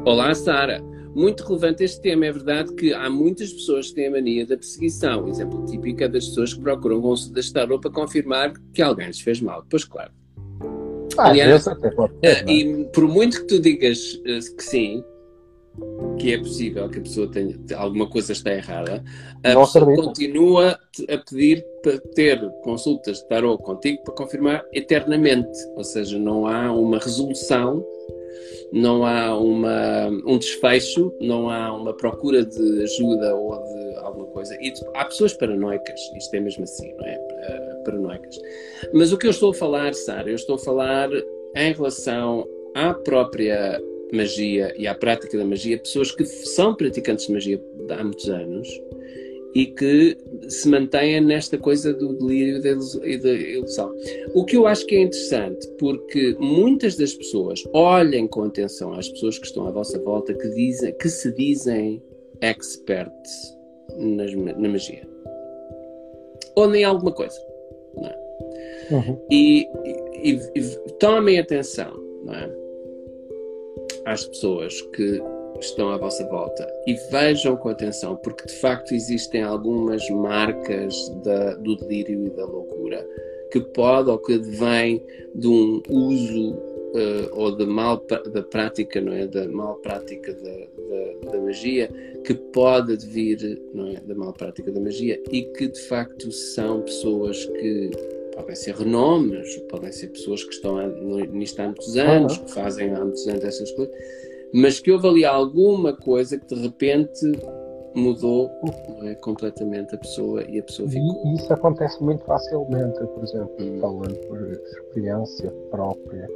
Olá, Sara. muito relevante este tema. É verdade que há muitas pessoas que têm a mania da perseguição. Exemplo típico é das pessoas que procuram de tarot para confirmar que alguém lhes fez mal. Pois claro. Ah, Aliás, ter, é? e por muito que tu digas eh, que sim, que é possível que a pessoa tenha alguma coisa está errada, a Não pessoa acredito. continua a pedir para ter consultas de tarot contigo para confirmar eternamente. Ou seja, não há uma resolução, não há uma, um desfecho, não há uma procura de ajuda ou de alguma coisa. E há pessoas paranoicas, isto é mesmo assim, não é? Uh, paranoicas. Mas o que eu estou a falar, Sara, eu estou a falar em relação à própria magia e à prática da magia, pessoas que são praticantes de magia há muitos anos e que se mantêm nesta coisa do delírio e da ilusão. O que eu acho que é interessante, porque muitas das pessoas olhem com atenção às pessoas que estão à vossa volta que, dizem, que se dizem experts nas, na magia. Ou em alguma coisa. É? Uhum. E, e, e tomem atenção, não é? Às pessoas que estão à vossa volta e vejam com atenção, porque de facto existem algumas marcas da, do delírio e da loucura que pode ou que vem de um uso uh, ou de mal da prática, não é, da mal prática da, da, da, magia, que pode vir, não é, da mal prática da magia e que de facto são pessoas que podem ser renomes, podem ser pessoas que estão nisto há muitos anos, uhum. que fazem há muitos anos essas coisas, mas que houve ali alguma coisa que de repente mudou é, completamente a pessoa e a pessoa ficou. E isso acontece muito facilmente, por exemplo, hum. falando por experiência própria,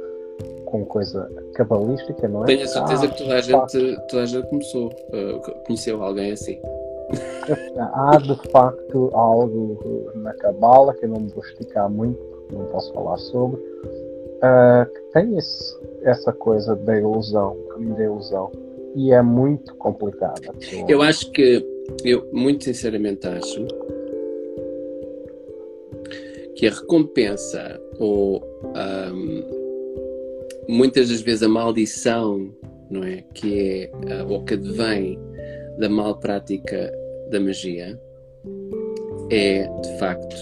com coisa cabalística, não é? Tenho a certeza ah, que toda a gente, toda a gente começou, uh, conheceu alguém assim. Há de facto algo na cabala que eu não me vou esticar muito, não posso falar sobre, uh, que tem esse, essa coisa da ilusão, da ilusão, e é muito complicada. Eu acho que, eu muito sinceramente acho que a recompensa ou um, muitas das vezes a maldição, não é, que é uh, ou que advém da mal prática da magia é de facto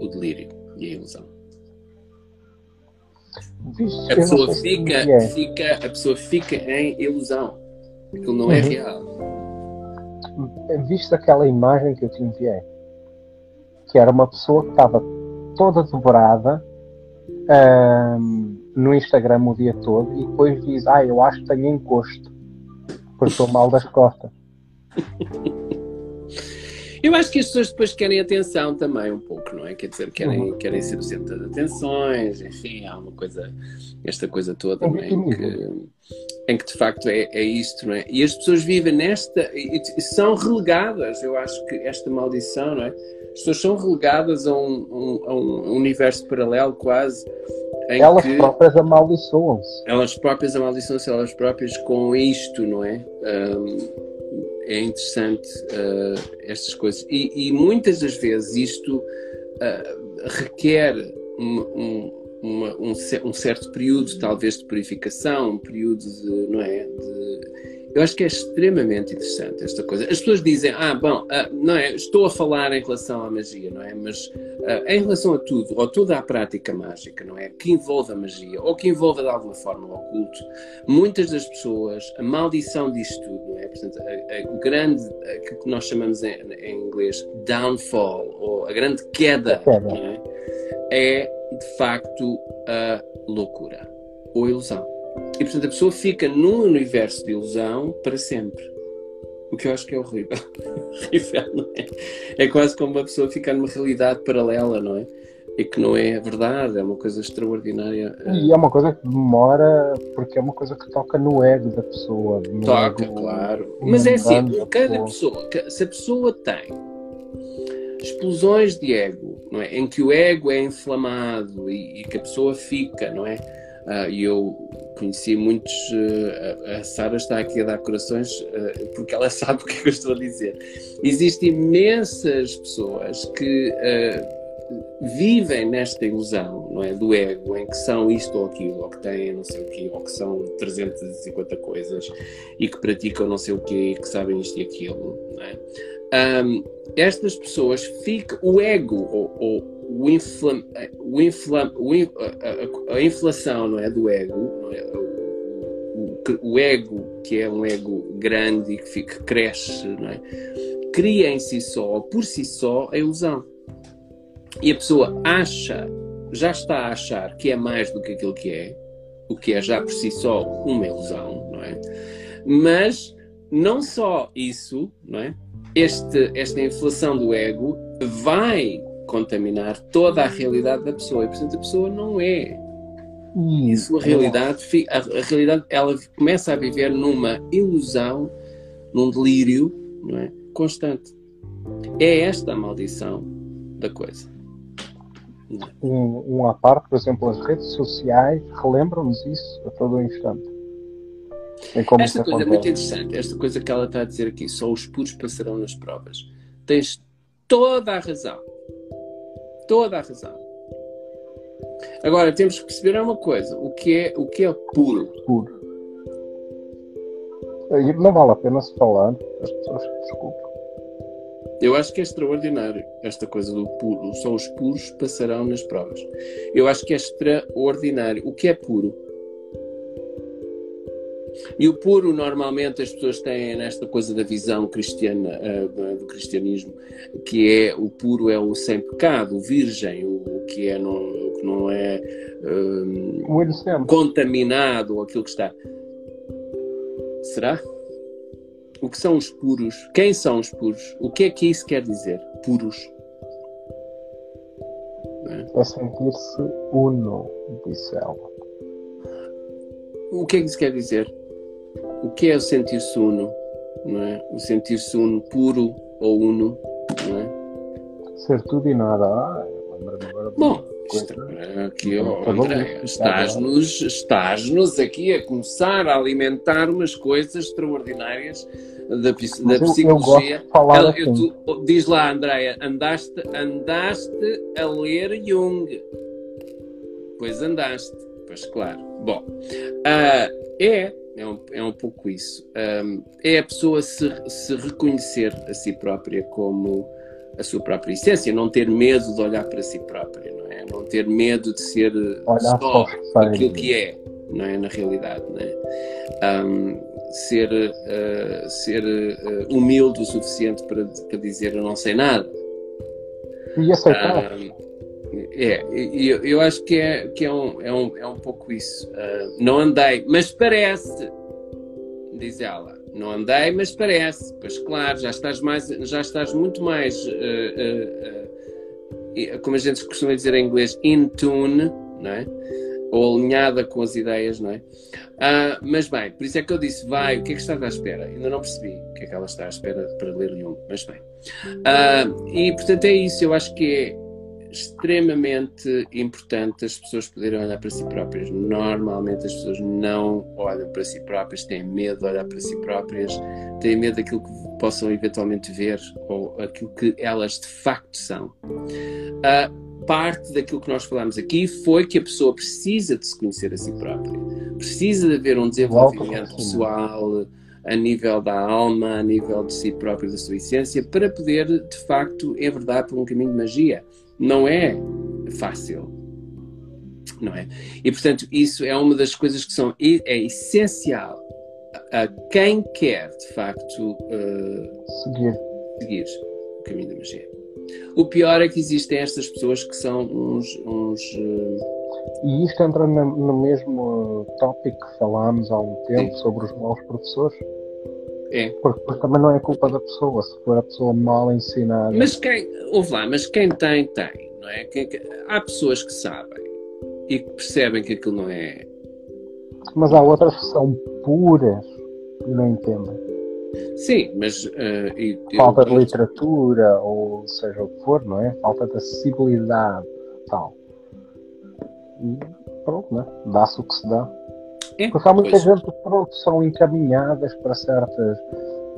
o delírio e a ilusão. A pessoa fica, é. fica, a pessoa fica em ilusão. Aquilo não é uhum. é real. Viste aquela imagem que eu te enviei? Que era uma pessoa que estava toda dobrada um, no Instagram o dia todo e depois diz, ah, eu acho que tenho encosto, porque estou mal das costas. Eu acho que as pessoas depois querem atenção também, um pouco, não é? Quer dizer, querem, uhum. querem ser o centro das atenções, enfim, há uma coisa, esta coisa toda, não é? Em que, em que de facto é, é isto, não é? E as pessoas vivem nesta, e são relegadas, eu acho que esta maldição, não é? As pessoas são relegadas a um, um, a um universo paralelo quase. elas próprias amaldiçoam-se. Elas próprias amaldiçoam-se, elas próprias com isto, não é? Um, é interessante uh, estas coisas. E, e, muitas das vezes isto uh, requer um, um, uma, um, um, certo período, talvez, de purificação, um período de, não é, de eu acho que é extremamente interessante esta coisa. As pessoas dizem, ah, bom, uh, não é, estou a falar em relação à magia, não é? Mas uh, em relação a tudo, ou toda a prática mágica, não é? Que envolve a magia, ou que envolve de alguma forma o oculto, muitas das pessoas, a maldição disto tudo, não é? Portanto, a, a, o grande, a, que nós chamamos em, em, inglês downfall, ou a grande queda, é? é de facto a loucura ou ilusão. E portanto a pessoa fica num universo de ilusão para sempre. O que eu acho que é horrível. horrível, não é? É quase como uma pessoa ficar numa realidade paralela, não é? E que não é verdade, é uma coisa extraordinária. E é uma coisa que demora, porque é uma coisa que toca no ego da pessoa. Toca, ego, claro. Mas é assim, cada pessoa, se a pessoa tem explosões de ego, não é? Em que o ego é inflamado e, e que a pessoa fica, não é? Uh, e eu conheci muitos. Uh, a Sara está aqui a dar corações uh, porque ela sabe o que, é que eu estou a dizer. Existem imensas pessoas que vivem nesta ilusão, não é? Do ego, em que são isto ou aquilo, ou que têm não sei o quê, ou que são 350 coisas e que praticam não sei o quê e que sabem isto e aquilo, não é? Um, estas pessoas ficam, o ego, ou, ou o inflam, o inflam, o, a, a, a, inflação não é, do ego, não é? O, o, o, ego, que é um ego grande e que, fica, cresce, não é? cria em si só, por si só, a ilusão. E a pessoa acha, já está a achar que é mais do que aquilo que é, o que é já por si só uma ilusão, não é? Mas não só isso, não é? Este, esta inflação do ego vai contaminar toda a realidade da pessoa. E portanto a pessoa não é. E a sua realidade a, a realidade ela começa a viver numa ilusão num delírio não é? Constante. É esta a maldição da coisa. Um, um à parte, por exemplo, as redes sociais relembram-nos isso a todo o instante. Esta coisa é muito interessante, esta coisa que ela está a dizer aqui, só os puros passarão nas provas. Tens toda a razão. Toda a razão. Agora temos que perceber uma coisa: o que é, o que é puro? Puro. Não vale a pena se falar, as pessoas desculpem. Eu acho que é extraordinário esta coisa do puro. Só os puros passarão nas provas. Eu acho que é extraordinário. O que é puro? E o puro, normalmente, as pessoas têm nesta coisa da visão cristiana, uh, do cristianismo, que é o puro é o sem pecado, o virgem, o, que é não, o que não é uh, contaminado, ou aquilo que está. Será? O que são os puros? Quem são os puros? O que é que isso quer dizer? Puros. É, é sentir-se uno, disse ela. O que é que isso quer dizer? O que é o sentir-se uno? Não é? O sentir-se uno puro ou uno? Não é? Ser tudo e nada. Ah, Bom, aqui, oh, André, estás-nos estás aqui a começar a alimentar umas coisas extraordinárias da, da psicologia. Ela, assim. tu, diz lá, Andréia, andaste, andaste a ler Jung. Pois andaste, pois claro. Bom, uh, é, é um, é um pouco isso. Um, é a pessoa se, se reconhecer a si própria como a sua própria essência, não ter medo de olhar para si própria, não é? Não ter medo de ser Olhar só aquilo que é, não é? Na realidade, não é? Um, ser uh, ser uh, humilde o suficiente para, para dizer eu não sei nada. E aceitar. É, eu, eu acho que é, que é, um, é, um, é um pouco isso. Uh, não andei, mas parece, diz ela não andei, mas parece. Pois claro, já estás, mais, já estás muito mais, uh, uh, como a gente costuma dizer em inglês, in tune, não é? ou alinhada com as ideias, não é? Mas bem, por isso é que eu disse, vai, o que é que estava à espera? Ainda não percebi o que é que ela está à espera para ler Jung, mas bem. E portanto é isso, eu acho que é extremamente importante as pessoas poderem olhar para si próprias. Normalmente as pessoas não olham para si próprias, têm medo de olhar para si próprias, têm medo daquilo que possam eventualmente ver ou aquilo que elas de facto são. Uh, parte daquilo que nós falamos aqui foi que a pessoa precisa de se conhecer a si própria, precisa de haver um desenvolvimento pessoal a nível da alma, a nível de si próprio, da sua essência, para poder, de facto, enverdar por um caminho de magia não é fácil. Não é? E portanto, isso é uma das coisas que são é essencial a quem quer de facto uh, seguir. seguir o caminho da magia. O pior é que existem estas pessoas que são uns. uns uh... E isto entra no, no mesmo tópico que falámos há um tempo Sim. sobre os maus professores. É. Porque, também não é culpa da pessoa, se for a pessoa mal ensinada. Mas quem, ouve lá, mas quem tem, tem, não é? Quem, há pessoas que sabem e que percebem que aquilo não é. Mas há outras que são puras e não entendem. Sim, mas. Uh, e, Falta eu, de literatura, ou seja o que for, não é? Falta de acessibilidade, tal. E pronto, né? Dá-se o que se dá. É, Porque há muita gente que pronto, são encaminhadas para certas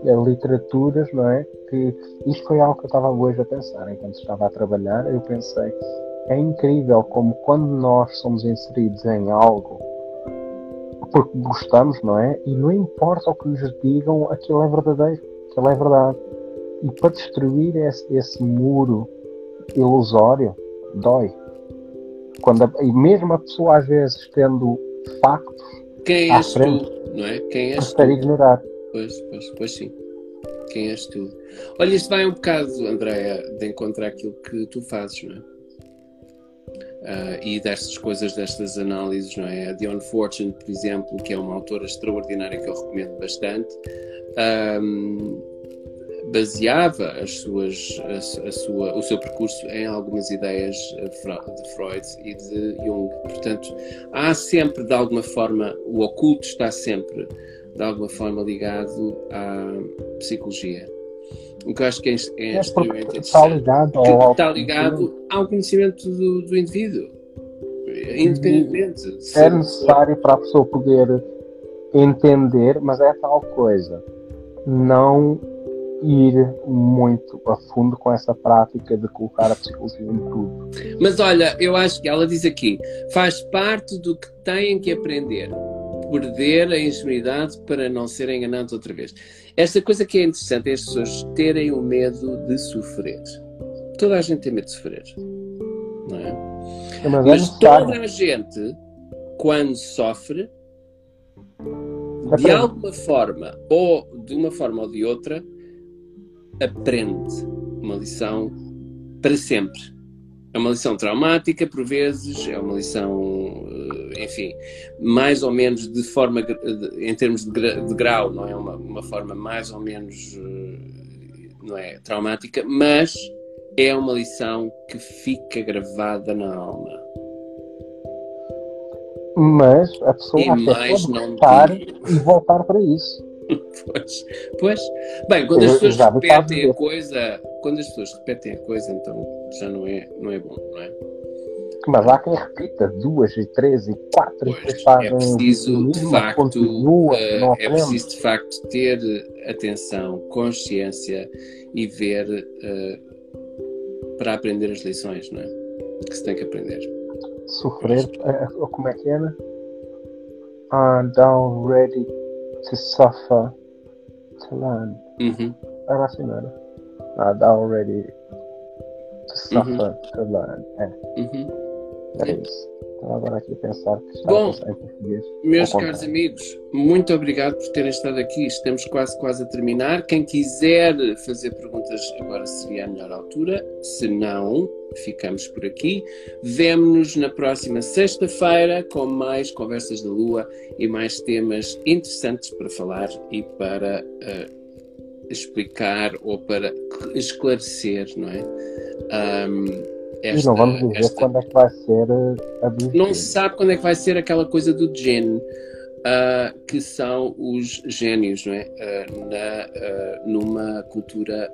literaturas, não é? Que isto foi algo que eu estava hoje a pensar enquanto estava a trabalhar. Eu pensei, é incrível como quando nós somos inseridos em algo porque gostamos, não é? E não importa o que nos digam, aquilo é verdadeiro, aquilo é verdade. E para destruir esse, esse muro ilusório, dói. Quando a, e mesmo a pessoa às vezes tendo factos quem és frente, tu, não é? Quem és tu? ignorar. Pois, pois, pois sim. Quem és tu? Olha, isto vai um bocado, Andréia, de encontrar aquilo que tu fazes, não é? Uh, e destas coisas, destas análises, não é? A Dion Fortune, por exemplo, que é uma autora extraordinária que eu recomendo bastante, um, baseava as suas, a, a, sua, o seu percurso em algumas ideias de Freud e de Jung. Portanto, há sempre, de alguma forma, o oculto está sempre, de alguma forma, ligado à psicologia. O que eu acho que é, é, é extremamente está ligado, ao, está ligado ao conhecimento do, do indivíduo, independentemente. É necessário para a pessoa poder entender, mas é tal coisa. Não ir muito a fundo com essa prática de colocar a psicologia em tudo. Mas olha, eu acho que ela diz aqui, faz parte do que têm que aprender. Perder a ingenuidade para não serem enganados outra vez. Esta coisa que é interessante é as pessoas terem o medo de sofrer. Toda a gente tem medo de sofrer. Não é? é mas, Mas toda a gente, quando sofre, de alguma forma, ou de uma forma ou de outra, aprende uma lição para sempre. É uma lição traumática, por vezes, é uma lição, eh, enfim, mais ou menos de forma, em termos de grau, não é uma, uma forma mais ou menos, eh, não é, traumática, mas é uma lição que fica gravada na alma. Mas a pessoa e mais não e voltar para isso. pois, pois. Bem, quando as pessoas repetem a coisa, quando as pessoas repetem a coisa, então já não é, não é bom, não é? Mas há quem repita duas e três e quatro pois, e é preciso de facto continua, uh, é preciso de facto ter atenção, consciência e ver uh, para aprender as lições, não é? Que se tem que aprender. Sofrer, uh, como é que era? Ah, down ready to suffer to learn. Uhum. Era assim, não era? Not already to suffer uhum. to learn. É. Uhum. Era isso. Estava agora aqui a pensar que está Bom, em português. Meus caros amigos, muito obrigado por terem estado aqui. Estamos quase, quase a terminar. Quem quiser fazer perguntas agora seria a melhor altura. Se não, ficamos por aqui. Vemo-nos na próxima sexta-feira com mais Conversas da Lua e mais temas interessantes para falar e para uh, explicar ou para esclarecer, não é? Um, esta, e não vamos dizer esta... quando é que vai ser eh, a do Não se sabe quando é que vai ser aquela coisa do Jin, uh, que são os gênios, não é? Uh, na, numa cultura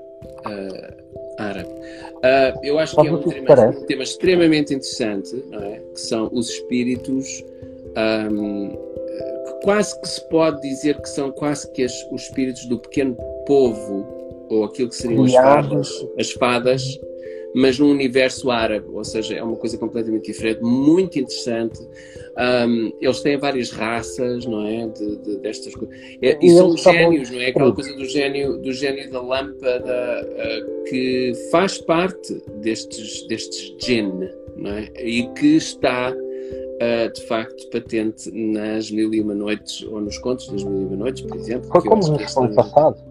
árabe. Uh, eu acho que é um tema, um tema, extremamente interessante, não é? que são os espíritos, um, que quase que se pode dizer que são quase que as, os espíritos do pequeno povo, ou aquilo que seriam as fadas, as fadas mas num universo árabe, ou seja, é uma coisa completamente diferente, muito interessante. Um, eles têm várias raças, não é? De, de destas coisas. É, e, são gênios, não é? Aquela coisa do gênio, do gênio da lâmpada uh, que faz parte destes, destes jinn, não é? E que está. Uh, de facto patente nas Mil e Uma Noites ou nos Contos das Mil e Uma Noites, por exemplo. Foi como no ano passado.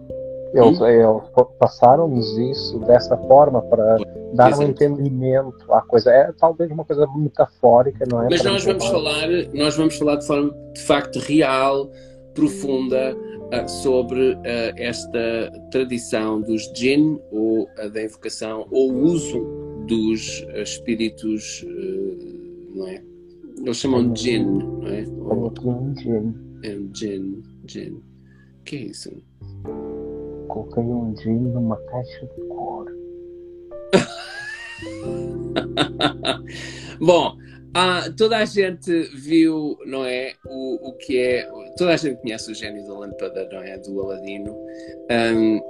Eles, hum? eles passaram-nos isso dessa forma para dar Exato. um entendimento à coisa. É talvez uma coisa metafórica, não é? Mas nós vamos falar, nós vamos falar de forma de facto real, profunda, uh, sobre uh, esta tradição dos jinn, ou uh, da invocação, ou o uso dos espíritos, não é? Eles chamam de jinn, não é? Ou, é jinn, jinn. O que é isso? Coloquei um gin numa caixa de couro. Bom, Ah, toda a gente viu, não é? O, o que é. Toda a gente conhece o gênio da lâmpada, não é? Do Aladino. Um,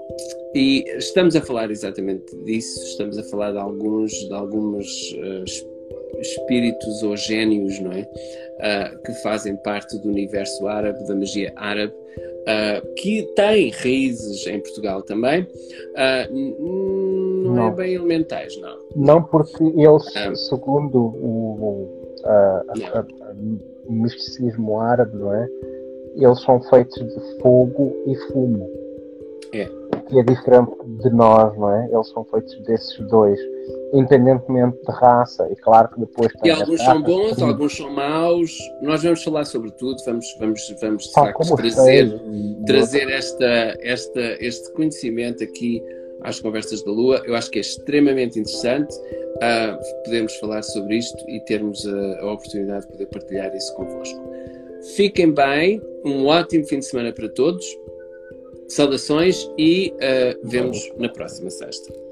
e estamos a falar exatamente disso. Estamos a falar de alguns, de alguns uh, espíritos ou gênios, não é? Uh, que fazem parte do universo árabe, da magia árabe. Uh, que tem raízes em Portugal também, é não, é bem elementais, não. Não, porque eles, segundo o, o misticismo árabe, não é? Eles são feitos de fogo e fumo. É. Que é diferente de nós, não é? Eles são feitos desses dois, independentemente de raça. E claro que depois. E alguns são bons, alguns são maus. Nós vamos falar sobre tudo, vamos, vamos, vamos de facto trazer, trazer esta, esta, este conhecimento aqui às Conversas da Lua. Eu acho que é extremamente interessante uh, podemos falar sobre isto e termos a, a, oportunidade de poder partilhar isso convosco. Fiquem bem, um ótimo fim de semana para todos. Saudações e uh, vemos na próxima sexta.